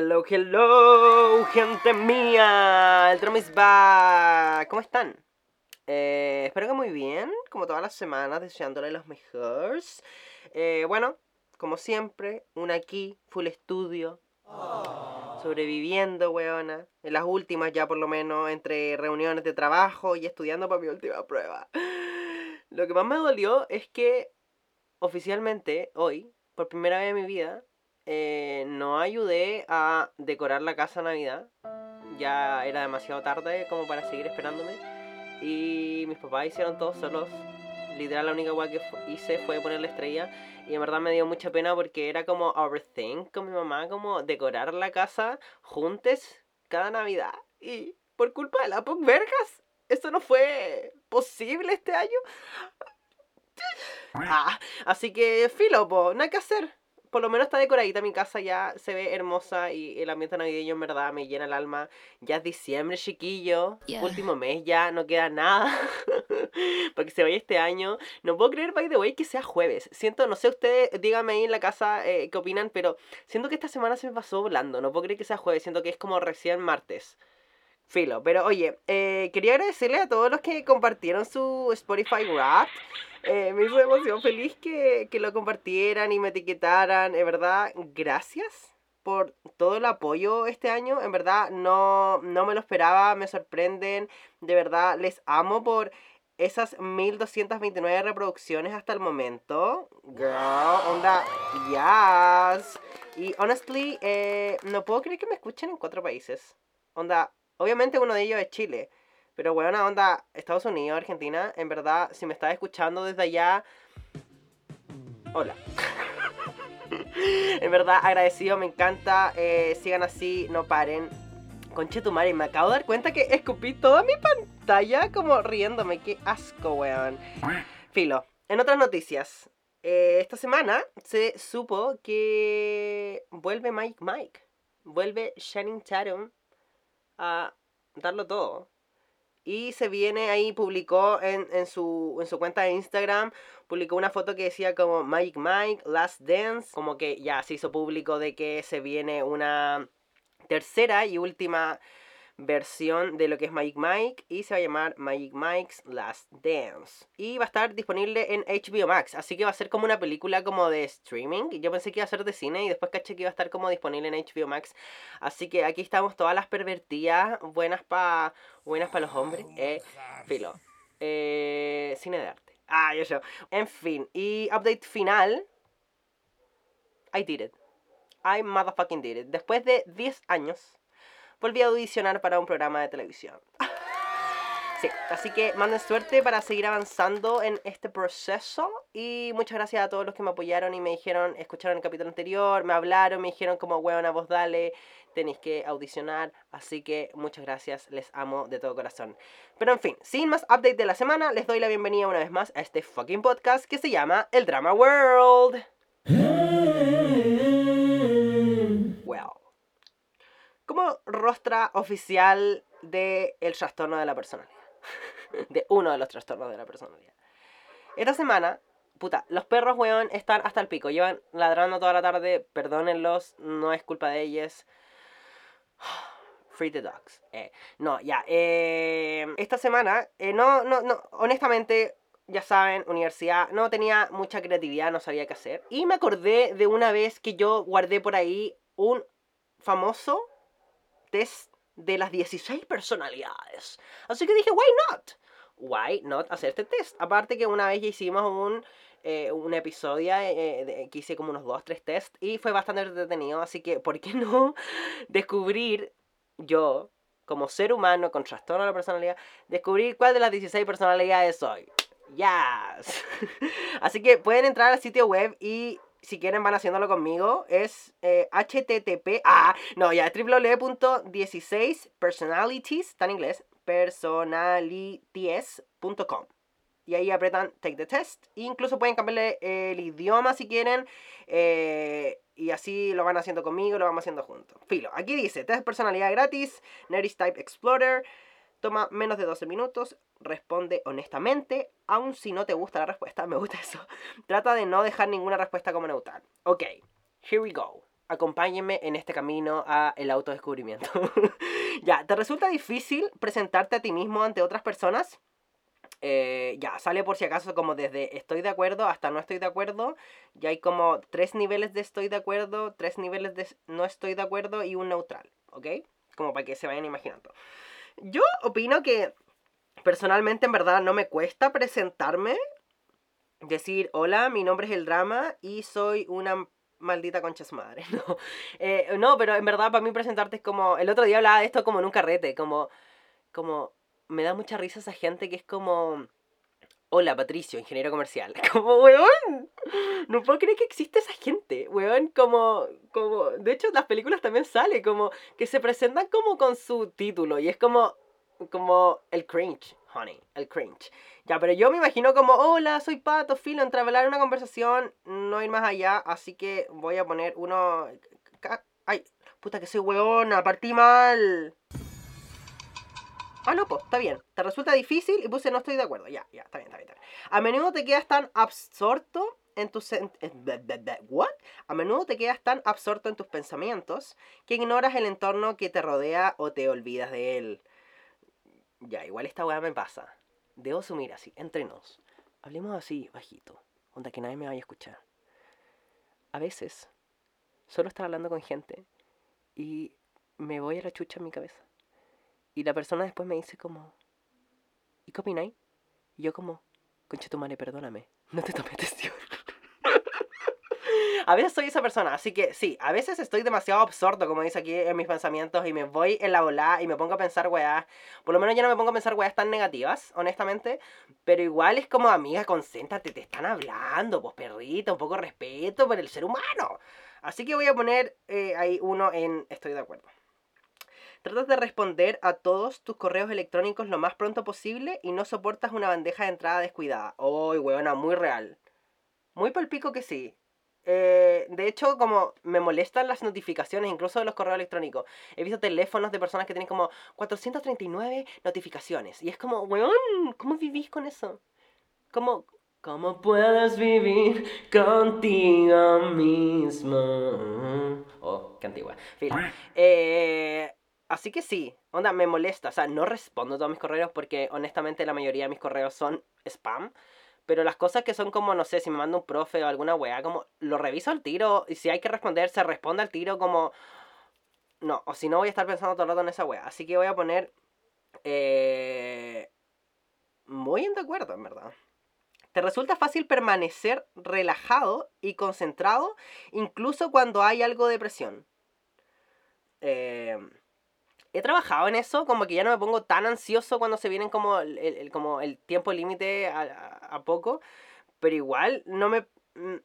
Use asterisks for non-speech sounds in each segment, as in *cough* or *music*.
hello, hello, gente mía. El drum. ¿Cómo están? Eh, espero que muy bien, como todas las semanas, deseándole los mejores. Eh, bueno, como siempre, una aquí, full estudio. Sobreviviendo, weona. En las últimas ya por lo menos, entre reuniones de trabajo y estudiando para mi última prueba. Lo que más me dolió es que oficialmente, hoy, por primera vez en mi vida, eh, no ayudé a decorar la casa Navidad. Ya era demasiado tarde como para seguir esperándome. Y mis papás hicieron todo solos. Literal, la única cosa que hice fue poner la estrella. Y en verdad me dio mucha pena porque era como overthink con mi mamá, como decorar la casa juntos cada Navidad. Y por culpa de la PUC Vergas, esto no fue posible este año. Ah, así que, filo, po, nada que hacer por lo menos está decoradita mi casa, ya se ve hermosa y el ambiente navideño en verdad me llena el alma. Ya es diciembre, chiquillo. Último mes ya, no queda nada. *laughs* para que se vaya este año. No puedo creer, by the way, que sea jueves. Siento, no sé ustedes, díganme ahí en la casa eh, qué opinan, pero siento que esta semana se me pasó volando. No puedo creer que sea jueves, siento que es como recién martes. Filo, pero oye, eh, quería agradecerle a todos los que compartieron su Spotify Rap. Eh, me hizo emoción feliz que, lo compartieran y me etiquetaran. En verdad, gracias por todo el apoyo este año. En verdad, no, no me lo esperaba, me sorprenden. De verdad, les amo por esas 1229 reproducciones hasta el momento. Girl, onda, yes. Y honestly, eh, no puedo creer que me escuchen en cuatro países. Onda, obviamente uno de ellos es Chile. Pero bueno, onda, Estados Unidos, Argentina, en verdad, si me estás escuchando desde allá, hola. *laughs* en verdad, agradecido, me encanta. Eh, sigan así, no paren. Conche tu madre, me acabo de dar cuenta que escupí toda mi pantalla como riéndome. Qué asco, weón. Filo. En otras noticias, eh, esta semana se supo que vuelve Mike Mike. Vuelve Shannon Tatum a darlo todo. Y se viene ahí, publicó en, en, su, en su cuenta de Instagram, publicó una foto que decía como Mike Mike, Last Dance, como que ya se hizo público de que se viene una tercera y última versión de lo que es Magic Mike y se va a llamar Magic Mike's Last Dance. Y va a estar disponible en HBO Max, así que va a ser como una película como de streaming. Yo pensé que iba a ser de cine y después caché que iba a estar como disponible en HBO Max. Así que aquí estamos todas las pervertidas, buenas para buenas para los hombres. Eh, filo. Eh, cine de arte. Ah, yo yo. En fin, y update final. I did it. I motherfucking did it. Después de 10 años volví a audicionar para un programa de televisión. Sí, así que manden suerte para seguir avanzando en este proceso y muchas gracias a todos los que me apoyaron y me dijeron, escucharon el capítulo anterior, me hablaron, me dijeron como, a voz dale, tenéis que audicionar, así que muchas gracias, les amo de todo corazón. Pero en fin, sin más update de la semana, les doy la bienvenida una vez más a este fucking podcast que se llama El Drama World. Como rostra oficial del el trastorno de la personalidad. *laughs* de uno de los trastornos de la personalidad. Esta semana, puta, los perros, weón, están hasta el pico. Llevan ladrando toda la tarde, perdónenlos, no es culpa de ellos. *sighs* Free the dogs. Eh, no, ya. Eh, esta semana, eh, no, no, no, honestamente, ya saben, universidad, no tenía mucha creatividad, no sabía qué hacer. Y me acordé de una vez que yo guardé por ahí un famoso test de las 16 personalidades. Así que dije, why not? Why not hacer este test? Aparte que una vez ya hicimos un, eh, un episodio eh, que hice como unos 2, 3 test y fue bastante entretenido. Así que, ¿por qué no *laughs* descubrir yo, como ser humano con trastorno de la personalidad, descubrir cuál de las 16 personalidades soy? Yes. *laughs* Así que pueden entrar al sitio web y si quieren van haciéndolo conmigo, es http, ah, no, ya, www.16personalities, está en inglés, personalities.com. Y ahí apretan Take the Test. incluso pueden cambiarle el idioma si quieren. Eh, y así lo van haciendo conmigo, lo vamos haciendo juntos. Filo, aquí dice, test personalidad gratis, Nerdy Type Explorer. Toma menos de 12 minutos, responde honestamente, aun si no te gusta la respuesta, *laughs* me gusta eso. Trata de no dejar ninguna respuesta como neutral. Ok, here we go. acompáñenme en este camino a el autodescubrimiento. *laughs* ya, ¿te resulta difícil presentarte a ti mismo ante otras personas? Eh, ya, sale por si acaso como desde estoy de acuerdo hasta no estoy de acuerdo. Ya hay como tres niveles de estoy de acuerdo, tres niveles de no estoy de acuerdo y un neutral, ¿ok? Como para que se vayan imaginando. Yo opino que personalmente en verdad no me cuesta presentarme, decir, hola, mi nombre es el drama y soy una maldita concha su madre. *laughs* No, eh, no pero en verdad para mí presentarte es como, el otro día hablaba de esto como en un carrete, como, como me da mucha risa esa gente que es como... Hola, Patricio, ingeniero comercial. *laughs* Como, weón, no puedo creer que existe esa gente, weón, como, como, de hecho, las películas también sale, como, que se presentan como con su título, y es como, como el cringe, honey, el cringe. Ya, pero yo me imagino como, hola, soy Pato, filo, entravelar una conversación, no ir más allá, así que voy a poner uno... Ay, puta que soy weona, partí mal. Ah, no, pues, está bien. Te resulta difícil y puse no estoy de acuerdo. Ya, ya, está bien, está bien. A menudo te quedas tan absorto en tus... ¿What? A menudo te quedas tan absorto en tus pensamientos que ignoras el entorno que te rodea o te olvidas de él. Ya, igual esta weá me pasa. Debo asumir así, entre nos. Hablemos así, bajito. Onda que nadie me vaya a escuchar. A veces, solo estar hablando con gente y me voy a la chucha en mi cabeza. Y la persona después me dice como, ¿y qué opináis? Y yo como, concha tu madre, perdóname, *laughs* no te tomé atención. *laughs* a veces soy esa persona, así que sí, a veces estoy demasiado absorto, como dice aquí en mis pensamientos, y me voy en la volada y me pongo a pensar weas. Por lo menos ya no me pongo a pensar weas tan negativas, honestamente. Pero igual es como, amiga, concéntrate, te están hablando, pues perrita, un poco de respeto por el ser humano. Así que voy a poner eh, ahí uno en estoy de acuerdo. Tratas de responder a todos tus correos electrónicos lo más pronto posible y no soportas una bandeja de entrada descuidada. Uy, weona, muy real. Muy palpico que sí. Eh, de hecho, como me molestan las notificaciones, incluso de los correos electrónicos. He visto teléfonos de personas que tienen como 439 notificaciones. Y es como, weón, ¿cómo vivís con eso? ¿Cómo, ¿Cómo puedes vivir contigo mismo? Oh, qué antigua. Eh, Así que sí, onda, me molesta. O sea, no respondo todos mis correos porque honestamente la mayoría de mis correos son spam. Pero las cosas que son como, no sé, si me manda un profe o alguna weá, como lo reviso al tiro y si hay que responder, se responde al tiro como... No, o si no voy a estar pensando todo el rato en esa weá. Así que voy a poner... Eh... Muy en de acuerdo, en verdad. Te resulta fácil permanecer relajado y concentrado incluso cuando hay algo de presión. Eh he trabajado en eso, como que ya no me pongo tan ansioso cuando se vienen como el, como el tiempo límite a, poco, pero igual no me,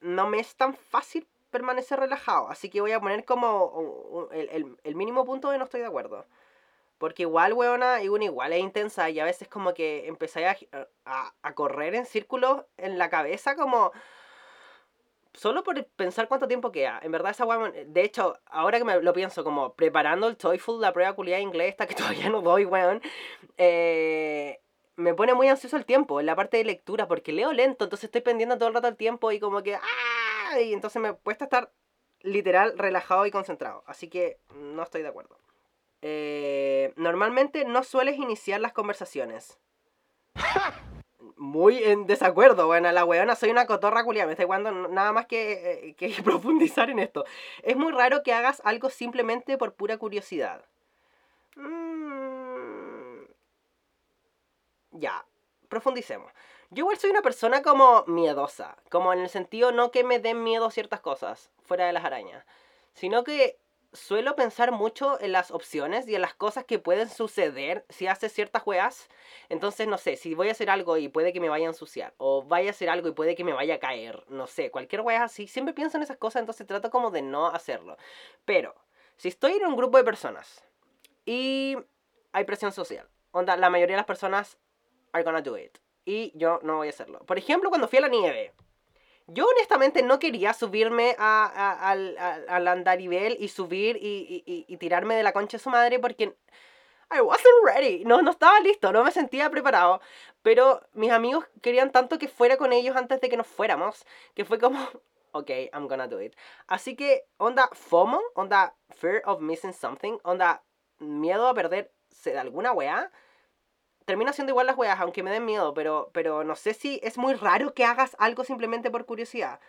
no me es tan fácil permanecer relajado, así que voy a poner como el, mínimo punto de no estoy de acuerdo. Porque igual, weona, y una igual es intensa y a veces como que empecé a, a, a correr en círculos en la cabeza como solo por pensar cuánto tiempo queda. En verdad, esa weá. De hecho, ahora que me lo pienso, como preparando el TOEFL, la prueba culiada inglés, esta que *laughs* todavía no doy, weón. Eh, me pone muy ansioso el tiempo en la parte de lectura, porque leo lento, entonces estoy pendiendo todo el rato el tiempo y como que. ¡Ah! Y entonces me cuesta estar literal relajado y concentrado. Así que no estoy de acuerdo. Eh, normalmente no sueles iniciar las conversaciones. *laughs* muy en desacuerdo, bueno, la weona soy una cotorra culia, me estoy jugando nada más que, eh, que *laughs* profundizar en esto. Es muy raro que hagas algo simplemente por pura curiosidad. Mm. Ya, profundicemos. Yo igual soy una persona como miedosa, como en el sentido no que me den miedo ciertas cosas, fuera de las arañas, sino que suelo pensar mucho en las opciones y en las cosas que pueden suceder si haces ciertas juegas. Entonces, no sé, si voy a hacer algo y puede que me vaya a ensuciar, o vaya a hacer algo y puede que me vaya a caer, no sé, cualquier wea así, siempre pienso en esas cosas, entonces trato como de no hacerlo. Pero, si estoy en un grupo de personas y hay presión social, onda, la mayoría de las personas are gonna do it. Y yo no voy a hacerlo. Por ejemplo, cuando fui a la nieve yo honestamente no quería subirme al, andarivel y subir y, tirarme de la concha de su madre porque I wasn't ready. No, no estaba listo, no me sentía preparado. Pero mis amigos querían tanto que fuera con ellos antes de que nos fuéramos, que fue como, *laughs* ok, I'm gonna do it. Así que, onda FOMO, onda Fear of Missing Something, onda miedo a perderse de alguna weá, termina siendo igual las weas, aunque me den miedo, pero, pero no sé si es muy raro que hagas algo simplemente por curiosidad.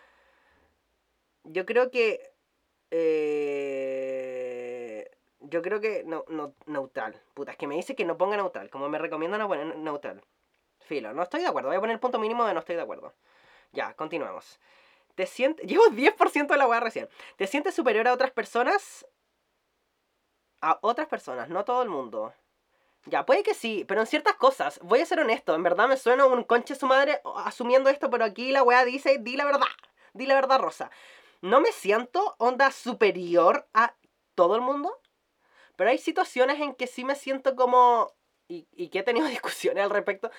Yo creo que... Eh, yo creo que no, no, neutral. Puta, es que me dice que no ponga neutral. Como me recomiendan a poner neutral. Filo, no estoy de acuerdo. Voy a poner el punto mínimo de no estoy de acuerdo. Ya, continuemos. Te sientes... *laughs* Llevo 10% de la wea recién. ¿Te sientes superior a otras personas? A otras personas, no todo el mundo. Ya, puede que sí, pero en ciertas cosas, voy a ser honesto, en verdad me suena un conche su madre asumiendo esto, pero aquí la weá dice, di la verdad, di la verdad, Rosa. No me siento onda superior a todo el mundo, pero hay situaciones en que sí me siento como, y, y que he tenido *laughs* discusiones al respecto,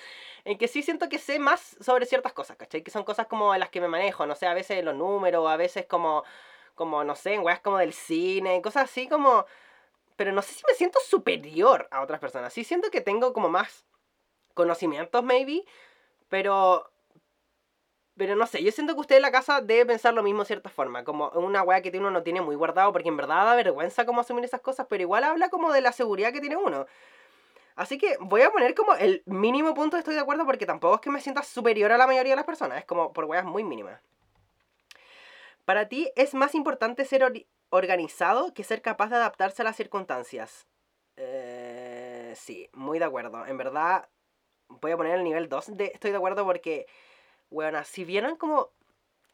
en que sí siento que sé más sobre ciertas cosas, ¿cachai? Que son cosas como las que me manejo, no sé, a veces los números, a veces como, como no sé, en weas como del cine, cosas así como pero no sé si me siento superior a otras personas. Sí siento que tengo como más conocimientos, maybe, pero... Pero no sé, yo siento que usted en la casa debe pensar lo mismo de cierta forma, como una weá que uno no tiene muy guardado, porque en verdad da vergüenza como asumir esas cosas, pero igual habla como de la seguridad que tiene uno. Así que voy a poner como el mínimo punto de estoy de acuerdo, porque tampoco es que me sienta superior a la mayoría de las personas, es como por weas muy mínimas. Para ti es más importante ser organizado que ser capaz de adaptarse a las circunstancias. Eh, sí, muy de acuerdo. En verdad, voy a poner el nivel 2 de estoy de acuerdo porque, bueno, si vieron como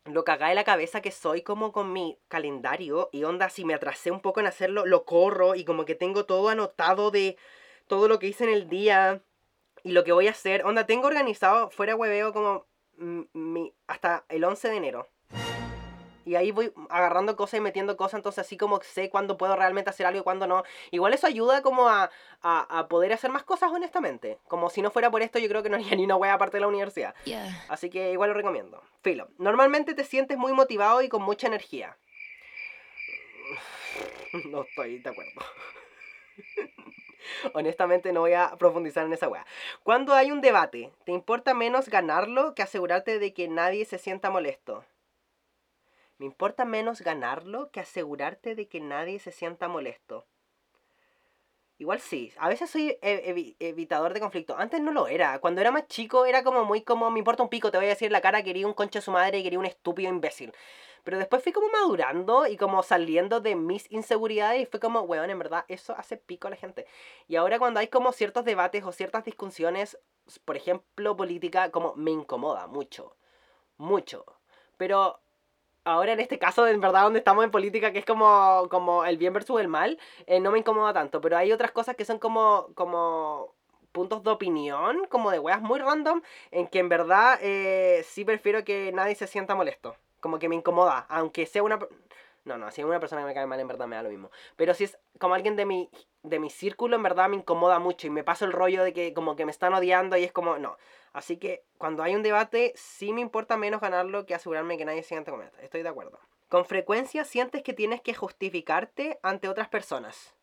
lo cagá de la cabeza que soy como con mi calendario y onda, si me atrasé un poco en hacerlo, lo corro y como que tengo todo anotado de todo lo que hice en el día y lo que voy a hacer. Onda, tengo organizado fuera hueveo como mi, hasta el 11 de enero. Y ahí voy agarrando cosas y metiendo cosas, entonces así como sé cuándo puedo realmente hacer algo y cuándo no. Igual eso ayuda como a, a, poder hacer más cosas honestamente. Como si no fuera por esto yo creo que no *laughs* haría ni una wea aparte de la universidad. Así que igual lo recomiendo. Filo, normalmente te sientes muy motivado y con mucha energía. *laughs* No estoy de acuerdo. *laughs* Honestamente no voy a profundizar en esa wea. Cuando hay un debate, ¿te importa menos ganarlo que asegurarte de que nadie se sienta molesto? Me importa menos ganarlo que asegurarte de que nadie se sienta molesto. Igual sí, a veces soy evitador de conflicto. Antes no lo era. Cuando era más chico era como muy como, me importa un pico, te voy a decir la cara, quería un concha de su madre y quería un estúpido imbécil. Pero después fui como madurando y como saliendo de mis inseguridades y fue como, weón, en verdad, eso hace pico a la gente. Y ahora cuando hay como ciertos debates o ciertas discusiones, por ejemplo, política, como me incomoda mucho. Mucho. Pero ahora en este caso, en verdad, donde estamos en política, que es como, como el bien versus el mal, eh, no me incomoda tanto. Pero hay otras cosas que son como, como puntos de opinión, como de weas muy random, en que en verdad eh, sí prefiero que nadie se sienta molesto. Como que me incomoda, aunque sea una... No, no, si es una persona que me cae mal, en verdad me da lo mismo. Pero si es como alguien de mi, de mi círculo, en verdad me incomoda mucho y me paso el rollo de que como que me están odiando y es como, no. Así que cuando hay un debate, sí me importa menos ganarlo que asegurarme que nadie se siente esto. Estoy de acuerdo. Con frecuencia sientes que tienes que justificarte ante otras personas.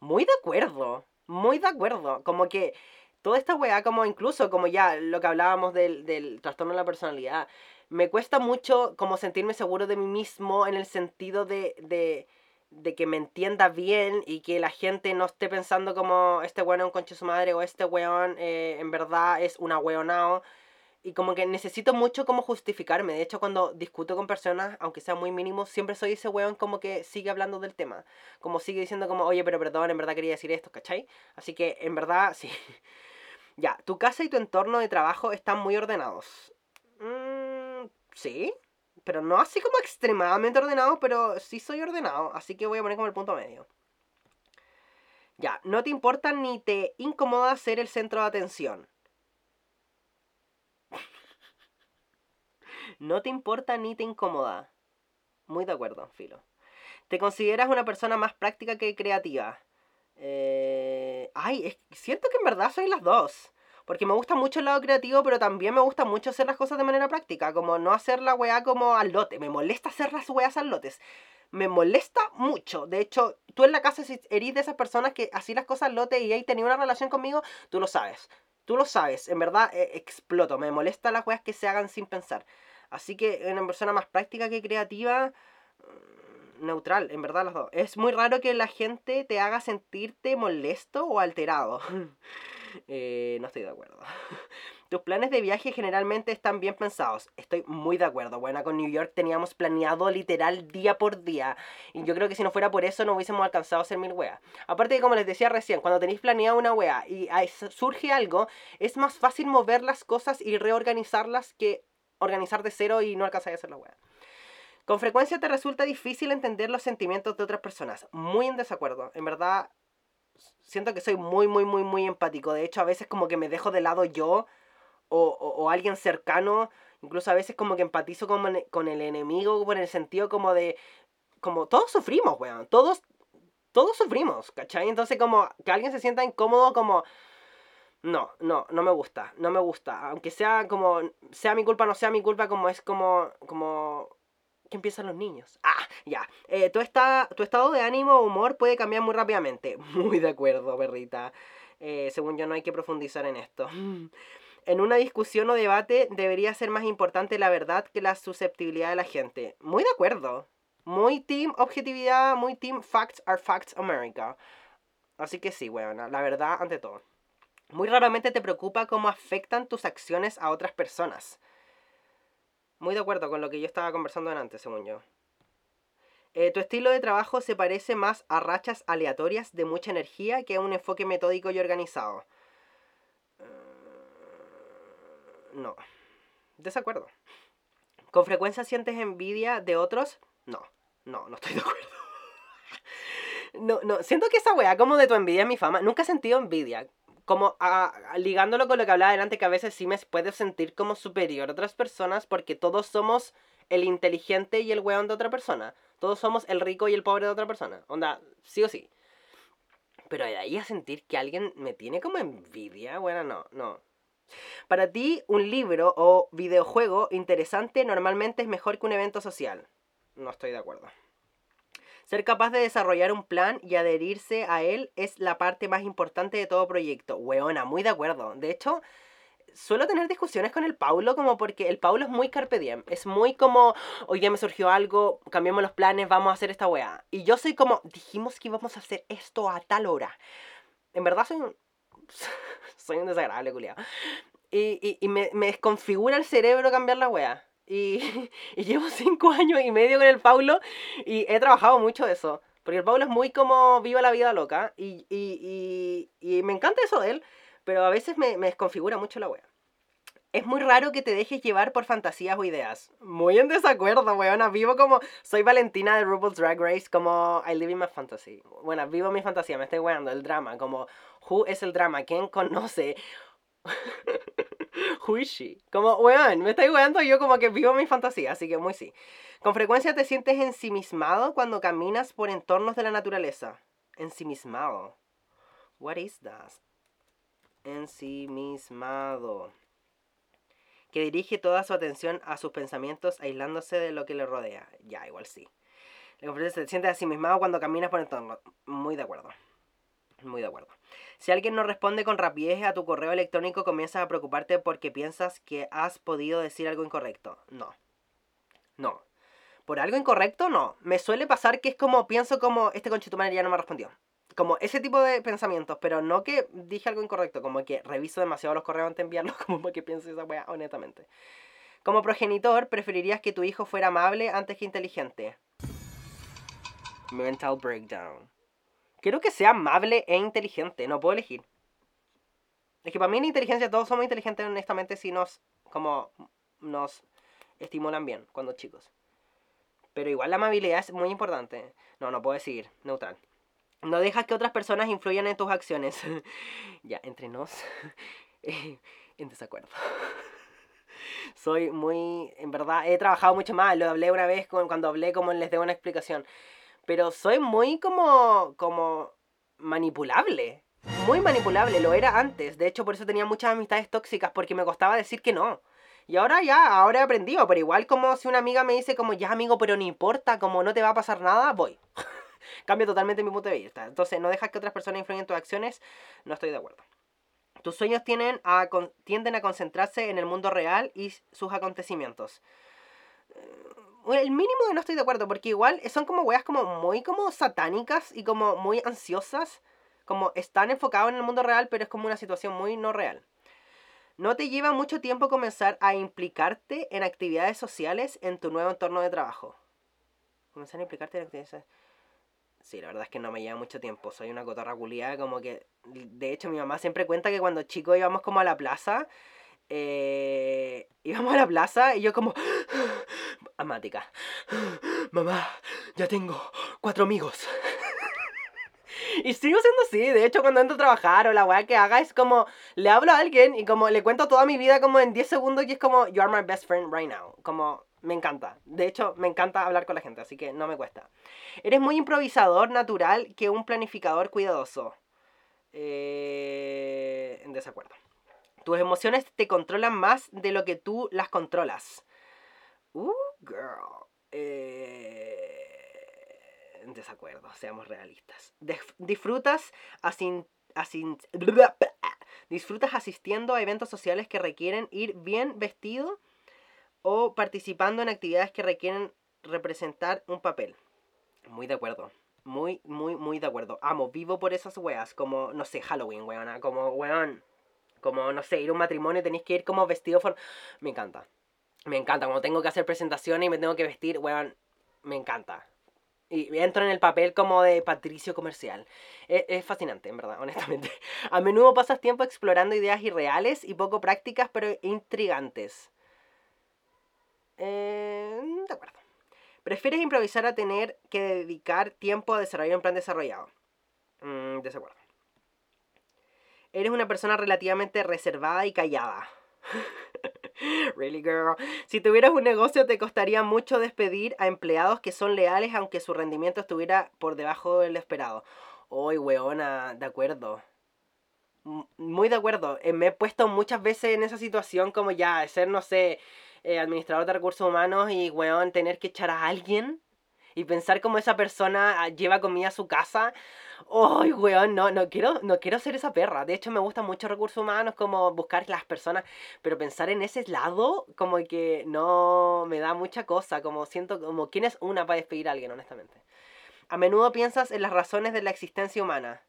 Muy de acuerdo. Muy de acuerdo. Como que toda esta weá, como incluso como ya lo que hablábamos del, del trastorno de la personalidad me cuesta mucho como sentirme seguro de mí mismo en el sentido de, de, que me entienda bien y que la gente no esté pensando como este weón es un conche su madre o este weón eh, en verdad es una weonao. Y como que necesito mucho como justificarme. De hecho, cuando discuto con personas, aunque sea muy mínimo, siempre soy ese weón como que sigue hablando del tema. Como sigue diciendo como, oye, pero perdón, en verdad quería decir esto, ¿cachai? Así que, en verdad, *laughs* sí. ya, tu casa y tu entorno de trabajo están muy ordenados. Mmm sí, pero no así como extremadamente ordenado, pero sí soy ordenado, así que voy a poner como el punto medio. Ya, no te importa ni te incomoda ser el centro de atención. *laughs* no te importa ni te incomoda. Muy de acuerdo, Filo. ¿Te consideras una persona más práctica que creativa? Eh... Ay, es... siento que en verdad soy las dos. Porque me gusta mucho el lado creativo, pero también me gusta mucho hacer las cosas de manera práctica. Como no hacer la weá como al lote. Me molesta hacer las weas al lotes. Me molesta mucho. De hecho, tú en la casa, eres de esas personas que así las cosas al lote y ahí tenía una relación conmigo, tú lo sabes. Tú lo sabes. En verdad, eh, exploto. Me molesta las weas que se hagan sin pensar. Así que una persona más práctica que creativa, mm, neutral, en verdad los dos. Es muy raro que la gente te haga sentirte molesto o alterado. *laughs* Eh, no estoy de acuerdo. *laughs* Tus planes de viaje generalmente están bien pensados. Estoy muy de acuerdo. Bueno, con New York teníamos planeado literal día por día. Y yo creo que si no fuera por eso no hubiésemos alcanzado a hacer mil weas. Aparte de como les decía recién, cuando tenéis planeado una wea y surge algo, es más fácil mover las cosas y reorganizarlas que organizar de cero y no alcanzar a hacer la wea. Con frecuencia te resulta difícil entender los sentimientos de otras personas. Muy en desacuerdo. En verdad, siento que soy muy, muy, muy, muy empático. De hecho, a veces como que me dejo de lado yo o, alguien cercano, incluso a veces como que empatizo con, con el enemigo, en el sentido como de, como todos sufrimos, weón, todos, todos sufrimos, ¿cachai? Entonces como que alguien se sienta incómodo como... No, no, no me gusta, no me gusta. Aunque sea como, sea mi culpa, no sea mi culpa, como es como, como, que empiezan los niños. Ah, ya. Eh, tu, tu estado de ánimo o humor puede cambiar muy rápidamente. *laughs* Muy de acuerdo, perrita. Eh, según yo no hay que profundizar en esto. *laughs* En una discusión o debate debería ser más importante la verdad que la susceptibilidad de la gente. Muy de acuerdo. Muy team objetividad, muy team facts are facts America. Así que sí, weón, la verdad ante todo. Muy raramente te preocupa cómo afectan tus acciones a otras personas. Muy de acuerdo con lo que yo estaba conversando antes, según yo. Eh, tu estilo de trabajo se parece más a rachas aleatorias de mucha energía que a un enfoque metódico y organizado no. Desacuerdo. ¿Con frecuencia sientes envidia de otros? No, no, no estoy de acuerdo. *laughs* No, no, siento que esa weá como de tu envidia es mi fama. Nunca he sentido envidia. Como ligándolo con lo que hablaba delante, que a veces sí me puedo sentir como superior a otras personas porque todos somos el inteligente y el weón de otra persona. Todos somos el rico y el pobre de otra persona. Onda, sí o sí. Pero de ahí a sentir que alguien me tiene como envidia, bueno, no, no. Para ti, un libro o videojuego interesante normalmente es mejor que un evento social. No estoy de acuerdo. Ser capaz de desarrollar un plan y adherirse a él es la parte más importante de todo proyecto. Weona, muy de acuerdo. De hecho, suelo tener discusiones con el Paulo como porque el Paulo es muy carpe diem. Es muy como, hoy día me surgió algo, cambiamos los planes, vamos a hacer esta weá. Y yo soy como, dijimos que íbamos a hacer esto a tal hora. En verdad soy un... *laughs* soy un desagradable, culiado. Y, me, me, desconfigura el cerebro cambiar la wea. *laughs* Y, llevo cinco años y medio con el Paulo y he trabajado mucho eso. Porque el Paulo es muy como viva la vida loca y, y, y me encanta eso de él, pero a veces me, me desconfigura mucho la wea. Es muy raro que te dejes llevar por fantasías o ideas. Muy en desacuerdo, weona. Vivo como. Soy Valentina de RuPaul's Drag Race, como I live in my fantasy. Bueno, vivo mi fantasía, me estoy weando. El drama, como. Who es el drama? ¿Quién conoce? *laughs* Who is she? Como, weón, me estoy weando yo como que vivo mi fantasía, así que muy sí. Con frecuencia te sientes ensimismado cuando caminas por entornos de la naturaleza. Ensimismado. What is that? Ensimismado que dirige toda su atención a sus pensamientos aislándose de lo que le rodea. Ya, igual sí. Se siente a sí mismo cuando caminas por el entorno. Muy de acuerdo. Muy de acuerdo. Si alguien no responde con rapidez a tu correo electrónico, comienzas a preocuparte porque piensas que has podido decir algo incorrecto. No. No. Por algo incorrecto, no. Me suele pasar que es como, pienso como, este conchetumare ya no me respondió como ese tipo de pensamientos, pero no que dije algo incorrecto, como que reviso demasiado los correos antes de enviarlos, *laughs* como que pienso esa weá, honestamente. Como progenitor, preferirías que tu hijo fuera amable antes que inteligente. Mental breakdown. Quiero que sea amable e inteligente, no puedo elegir. Es que para mí la inteligencia, todos somos inteligentes honestamente si nos, como, nos estimulan bien cuando chicos. Pero igual la amabilidad es muy importante. No, no puedo decir, neutral. No dejas que otras personas influyan en tus acciones. *laughs* ya, entre nos, *laughs* eh, en desacuerdo. *laughs* Soy muy, en verdad, he trabajado mucho más. Lo hablé una vez cuando hablé como les debo una explicación. Pero soy muy como, como manipulable. Muy manipulable, lo era antes. De hecho, por eso tenía muchas amistades tóxicas, porque me costaba decir que no. Y ahora ya, ahora he aprendido. Pero igual como si una amiga me dice como, ya amigo, pero no importa, como no te va a pasar nada, voy. *laughs* cambia totalmente mi punto de vista. Entonces, no dejas que otras personas influyan en tus acciones, no estoy de acuerdo. Tus sueños tienden a, tienden a concentrarse en el mundo real y sus acontecimientos. El mínimo de no estoy de acuerdo, porque igual son como weas como muy como satánicas y como muy ansiosas, como están enfocados en el mundo real, pero es como una situación muy no real. No te lleva mucho tiempo comenzar a implicarte en actividades sociales en tu nuevo entorno de trabajo. Comenzar a implicarte en actividades Sí, la verdad es que no me lleva mucho tiempo. Soy una cotorra culiada, como que. De hecho, mi mamá siempre cuenta que cuando chicos íbamos como a la plaza. Eh, *laughs* íbamos a la plaza y yo como. Amática. Mamá, ya tengo cuatro amigos. Y sigo siendo así, de hecho cuando entro a trabajar o la weá que haga es como, le hablo a alguien y como le cuento toda mi vida como en 10 segundos y es como, you are my best friend right now. Como, me encanta. De hecho, me encanta hablar con la gente, así que no me cuesta. Eres muy improvisador natural que un planificador cuidadoso. Eh, en desacuerdo. Tus emociones te controlan más de lo que tú las controlas. Uh, girl. Eh, desacuerdo, seamos realistas. disfrutas asin, *laughs* disfrutas asistiendo a eventos sociales que requieren ir bien vestido o participando en actividades que requieren representar un papel. Muy de acuerdo. Muy, muy, muy de acuerdo. Amo, vivo por esas weas. Como, no sé, Halloween, weona. Como, weón. Como, no sé, ir a un matrimonio tenéis que ir como vestido. For... Me encanta. Me encanta. Como tengo que hacer presentaciones y me tengo que vestir, weón. Me encanta. Y entro en el papel como de patricio comercial. Es, es, fascinante, en verdad, *laughs* honestamente. A menudo pasas tiempo explorando ideas irreales y poco prácticas, pero intrigantes. Eh, de acuerdo. ¿Prefieres improvisar a tener que dedicar tiempo a desarrollar un plan desarrollado? Mm, desacuerdo. Eres una persona relativamente reservada y callada. *laughs* *laughs* really, girl. Si tuvieras un negocio, te costaría mucho despedir a empleados que son leales, aunque su rendimiento estuviera por debajo del esperado. Uy, weona, de acuerdo. muy de acuerdo. Eh, me he puesto muchas veces en esa situación como ya, ser, no sé, eh, administrador de recursos humanos y, weón, tener que echar a alguien y pensar cómo esa persona ah, lleva comida a su casa. ¡Ay, weón! No, no quiero, no quiero ser esa perra. De hecho, me gustan mucho recursos humanos, como buscar las personas. Pero pensar en ese lado, como que no me da mucha cosa. Como siento, como quién es una para despedir a alguien, honestamente. A menudo piensas en las razones de la existencia humana.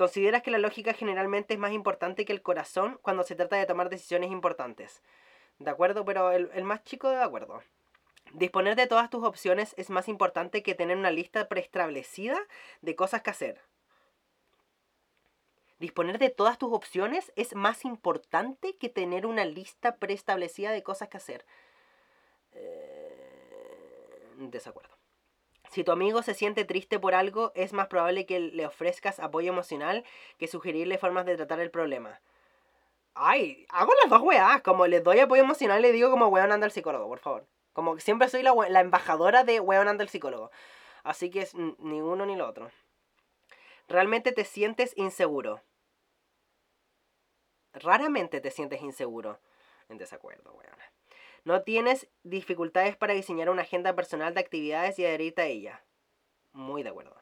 Consideras que la lógica generalmente es más importante que el corazón cuando se trata de tomar decisiones importantes. ¿De acuerdo? Pero el, más chico de acuerdo. Disponer de todas tus opciones es más importante que tener una lista preestablecida de cosas que hacer. Disponer de todas tus opciones es más importante que tener una lista preestablecida de cosas que hacer. Eh, desacuerdo. Si tu amigo se siente triste por algo, es más probable que le ofrezcas apoyo emocional que sugerirle formas de tratar el problema. Ay, hago las dos weas. Como le doy apoyo emocional, le digo como weón anda al psicólogo, por favor. Como siempre soy la, la embajadora de weón anda al psicólogo. Así que es ni uno ni lo otro. Realmente te sientes inseguro. Raramente te sientes inseguro. En desacuerdo, weón. No tienes dificultades para diseñar una agenda personal de actividades y adherirte a ella. Muy de acuerdo.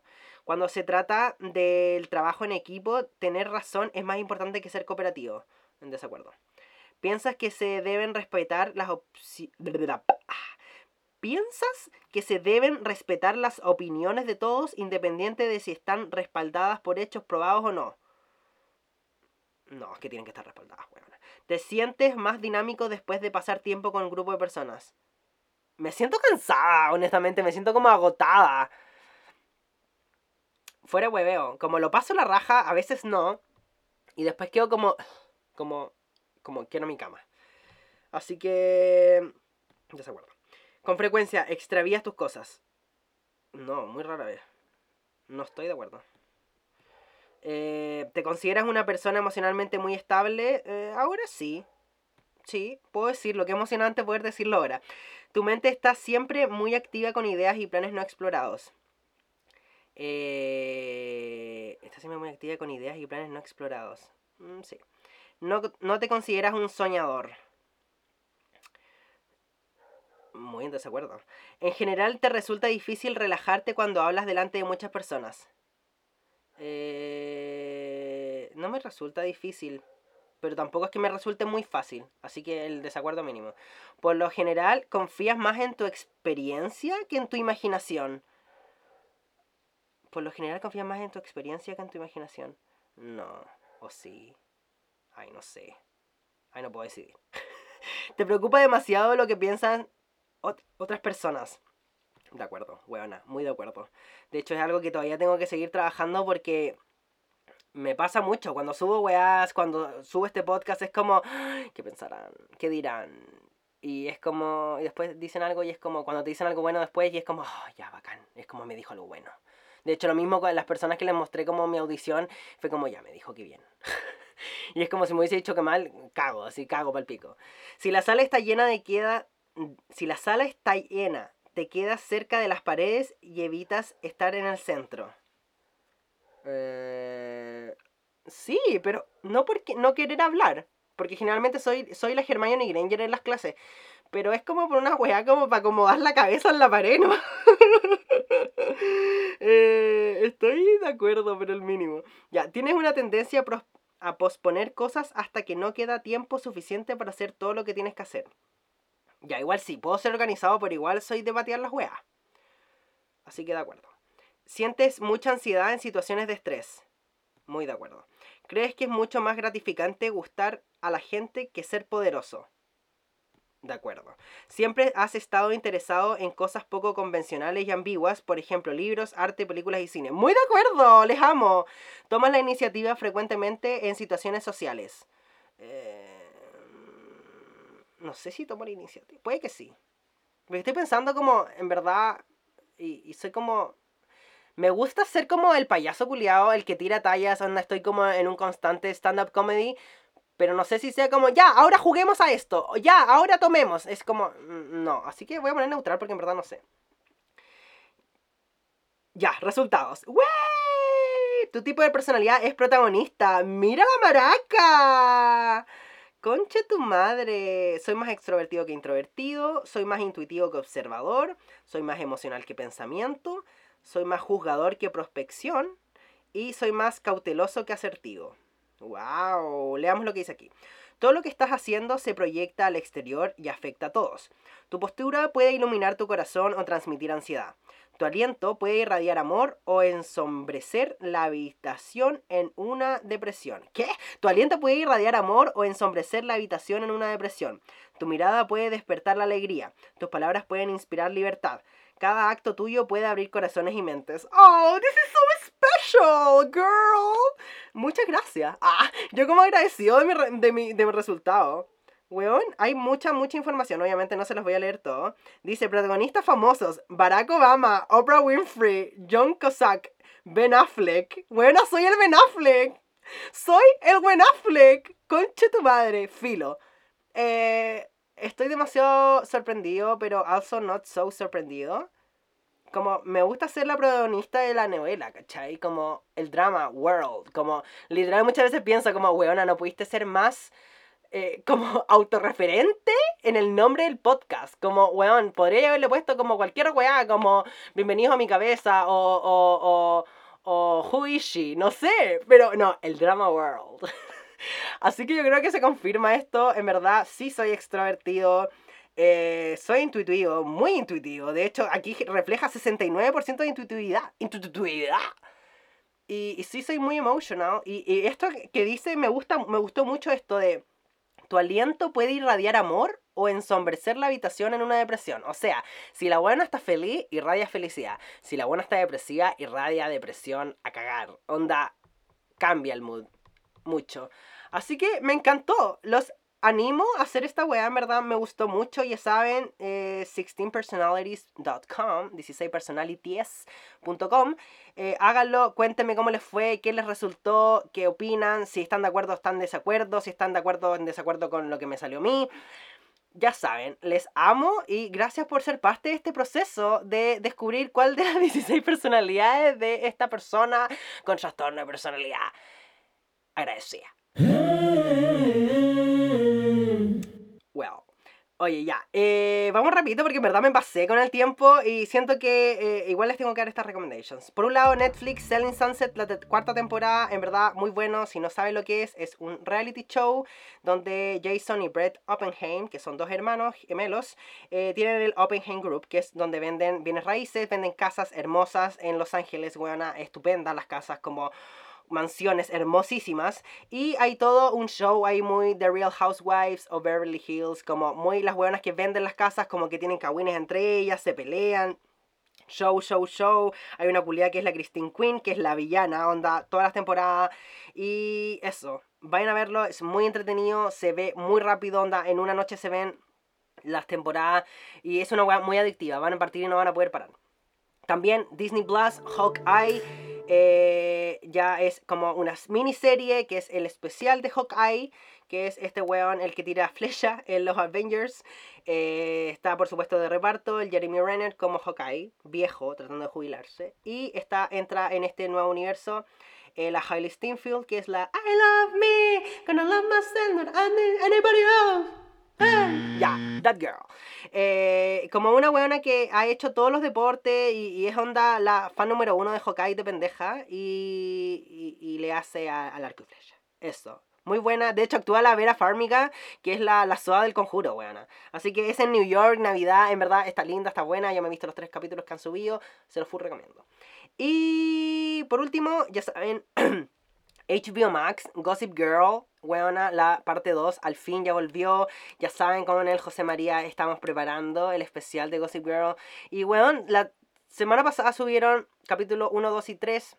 Cuando se trata del trabajo en equipo, tener razón es más importante que ser cooperativo. En desacuerdo. Piensas que se deben respetar las opciones. ¿Piensas que se deben respetar las opiniones de todos independiente de si están respaldadas por hechos probados o no? No, es que tienen que estar respaldadas, weón. Te sientes más dinámico después de pasar tiempo con un grupo de personas. Me siento cansada, honestamente, me siento como agotada. Fuera hueveo, como lo paso la raja, a veces no. Y después quedo como. Como. como quiero mi cama. Así que. Desacuerdo. Con frecuencia, extravías tus cosas. No, muy rara vez. No estoy de acuerdo. Eh, ¿Te consideras una persona emocionalmente muy estable? Eh, ahora sí. Sí, puedo decirlo. Qué emocionante poder decirlo ahora. Tu mente está siempre muy activa con ideas y planes no explorados. Eh, está siempre muy activa con ideas y planes no explorados. Mm, sí. No, no te consideras un soñador. Muy en desacuerdo. En general te resulta difícil relajarte cuando hablas delante de muchas personas. Eh, no me resulta difícil. pero tampoco es que me resulte muy fácil, así que el desacuerdo mínimo. Por lo general, confías más en tu experiencia que en tu imaginación. Por lo general, confías más en tu experiencia que en tu imaginación. No, o sí. Ay, no sé. Ay, no puedo decidir. *laughs* Te preocupa demasiado lo que piensan otras personas. De acuerdo, weona, muy de acuerdo. De hecho, es algo que todavía tengo que seguir trabajando porque me pasa mucho. Cuando subo weas, cuando subo este podcast, es como, ¿qué pensarán? ¿Qué dirán? Y es como, y después dicen algo y es como, cuando te dicen algo bueno después y es como, oh, ya, bacán, es como me dijo algo bueno. De hecho, lo mismo con las personas que les mostré como mi audición, fue como, ya, me dijo que bien. *laughs* *laughs* y es como si me hubiese dicho que mal, cago, así cago para el pico. Si la sala está llena de queda, si la sala está llena, te quedas cerca de las paredes y evitas estar en el centro. Eh, sí, pero no porque no querer hablar. Porque generalmente soy, soy la Hermione Granger en las clases. Pero es como por una weá como para acomodar la cabeza en la pared, ¿no? *laughs* Eh, estoy de acuerdo, pero el mínimo. Ya, tienes una tendencia a, posponer cosas hasta que no queda tiempo suficiente para hacer todo lo que tienes que hacer. Ya, igual sí, puedo ser organizado, pero igual soy de batear las weas. Así que de acuerdo. Sientes mucha ansiedad en situaciones de estrés. Muy de acuerdo. ¿Crees que es mucho más gratificante gustar a la gente que ser poderoso? De acuerdo. Siempre has estado interesado en cosas poco convencionales y ambiguas, por ejemplo, libros, arte, películas y cine. Muy de acuerdo, les amo. Tomas la iniciativa frecuentemente en situaciones sociales. Eh, no sé si tomo la iniciativa. Puede que sí. Me estoy pensando como, en verdad, y, soy como me gusta ser como el payaso culiado, el que tira tallas, anda, estoy como en un constante stand-up comedy, pero no sé si sea como, ya, ahora juguemos a esto, ya, ahora tomemos. Es como, mm, no, así que voy a poner neutral porque en verdad no sé. Ya, resultados. ¡Wey! Tu tipo de personalidad es protagonista. ¡Mira la maraca! Conche tu madre. Soy más extrovertido que introvertido. Soy más intuitivo que observador. Soy más emocional que pensamiento soy más juzgador que prospección y soy más cauteloso que asertivo. ¡Wow! Leamos lo que dice aquí. Todo lo que estás haciendo se proyecta al exterior y afecta a todos. Tu postura puede iluminar tu corazón o transmitir ansiedad. Tu aliento puede irradiar amor o ensombrecer la habitación en una depresión. ¿Qué? Tu aliento puede irradiar amor o ensombrecer la habitación en una depresión. Tu mirada puede despertar la alegría. Tus palabras pueden inspirar libertad. Cada acto tuyo puede abrir corazones y mentes. Oh, this is so special, girl. Muchas gracias. Ah, yo como agradecido de mi, de mi, de mi resultado. Weón, hay mucha, mucha información. Obviamente no se los voy a leer todo. Dice, protagonistas famosos. Barack Obama, Oprah Winfrey, John Cusack, Ben Affleck. Bueno, soy el Ben Affleck. Soy el Ben Affleck. Conche tu madre. Filo. Eh, estoy demasiado sorprendido, pero also not so sorprendido. Como me gusta ser la protagonista de la novela, ¿cachai? Como el drama world. Como literal muchas veces pienso como, weona, no pudiste ser más eh, *laughs* como autorreferente en el nombre del podcast. Como, weón, podría haberle puesto como cualquier weá, como bienvenido a mi cabeza o, o, o, o who is she, no sé. Pero no, el drama world. *laughs* Así que yo creo que se confirma esto. En verdad, sí soy extrovertido. Eh, soy intuitivo, muy intuitivo. De hecho, aquí refleja 69% de intuitividad. Intuitividad. Y, sí soy muy emotional. Y, y, esto que dice, me, gusta, me gustó mucho esto de... Tu aliento puede irradiar amor o ensombrecer la habitación en una depresión. O sea, si la buena está feliz, irradia felicidad. Si la buena está depresiva, irradia depresión a cagar. Onda, cambia el mood mucho. Así que me encantó. Los animo a hacer esta weá, en verdad me gustó mucho. Ya saben, 16personalities.com, 16personalities.com. Eh, háganlo, cuéntenme cómo les fue, qué les resultó, qué opinan, si están de acuerdo o están de desacuerdo, si están de acuerdo o en desacuerdo con lo que me salió a mí. Ya saben, les amo y gracias por ser parte de este proceso de descubrir cuál de las *laughs* 16 personalidades de esta persona con trastorno de personalidad agradecida. *gasps* *laughs* Oye, ya. Eh, vamos rapidito porque en verdad me pasé con el tiempo y siento que eh, igual les tengo que dar estas recommendations. Por un lado, Netflix, Selling Sunset, la cuarta temporada, en verdad muy bueno. Si no saben lo que es, es un reality show donde Jason y Brett Oppenheim, que son dos hermanos gemelos, eh, tienen el Oppenheim Group, que es donde venden bienes raíces, venden casas hermosas en Los Ángeles, buena, estupendas las casas como mansiones hermosísimas y hay todo un show ahí muy The Real Housewives o Beverly Hills, como muy las buenas que venden las casas, como que tienen cagüines entre ellas, se pelean. Show, show, show. Hay una culia que es la Christine Quinn, que es la villana, onda, todas las temporadas. Y eso, vayan a verlo, es muy entretenido, se ve muy rápido, onda, en una noche se ven las temporadas y es una weá muy adictiva, van a partir y no van a poder parar. También Disney Plus, Hawkeye eh, ya es como una miniserie que es el especial de Hawkeye, que es este weón el que tira *laughs* flecha en los Avengers. Eh, está por supuesto de reparto el Jeremy Renner como Hawkeye, viejo, tratando de jubilarse. Y está, entra en este nuevo universo eh, la Hailey Steinfeld, que es la I love me, gonna love myself, not anybody else. That girl. Eh, como una weona que ha hecho todos los deportes y, es onda la fan número uno de Hawkeye de pendeja y, y, le hace al arco y flecha. Eso. Muy buena. De hecho, actúa la Vera Farmiga, que es la, la soda del conjuro, weona. Así que es en New York, Navidad. En verdad está linda, está buena. Ya me he visto los tres capítulos que han subido. Se los fui recomiendo. Y por último, ya saben. *clears throat* HBO Max, Gossip Girl, weona, la parte 2, al fin ya volvió. Ya saben cómo en el José María estamos preparando el especial de Gossip Girl. Y weón, la semana pasada subieron capítulo 1, 2 y 3.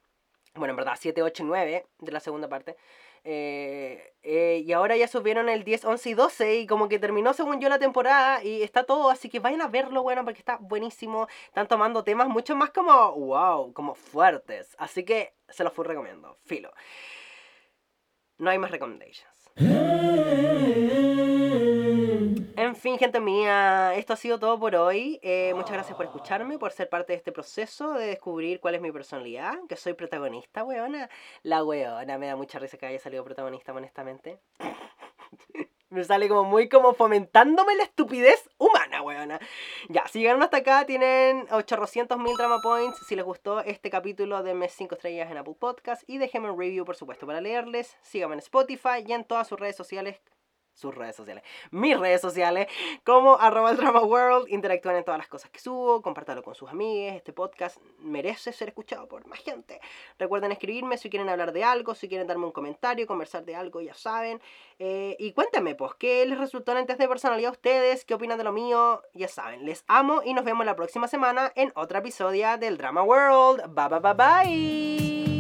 Bueno, en verdad, 7, 8 y 9 de la segunda parte. Eh, eh, y ahora ya subieron el 10, 11 y 12 y como que terminó según yo la temporada y está todo, así que vayan a verlo, bueno, porque está buenísimo. Están tomando temas mucho más como, wow, como fuertes. Así que se los fui recomiendo, filo no hay más recommendations. *laughs* En fin, gente mía, esto ha sido todo por hoy. Eh, muchas gracias por escucharme, por ser parte de este proceso de descubrir cuál es mi personalidad, que soy protagonista, weona. La weona, me da mucha risa que haya salido protagonista, honestamente. *laughs* Me sale como muy como fomentándome la estupidez humana, weona. Ya, si llegaron hasta acá, tienen 800 mil drama points. Si les gustó este capítulo, denme 5 estrellas en Apple Podcast y déjenme un review, por supuesto, para leerles. Síganme en Spotify y en todas sus redes sociales sus redes sociales, mis redes sociales, como arroba el drama world, interactúen en todas las cosas que subo, compártalo con sus amigos, este podcast merece ser escuchado por más gente. Recuerden escribirme si quieren hablar de algo, si quieren darme un comentario, conversar de algo, ya saben. Eh, y cuéntenme, pues, ¿qué les resultó en test de personalidad a ustedes? ¿Qué opinan de lo mío? Ya saben, les amo y nos vemos la próxima semana en otra episodio del Drama World. Bye bye bye bye.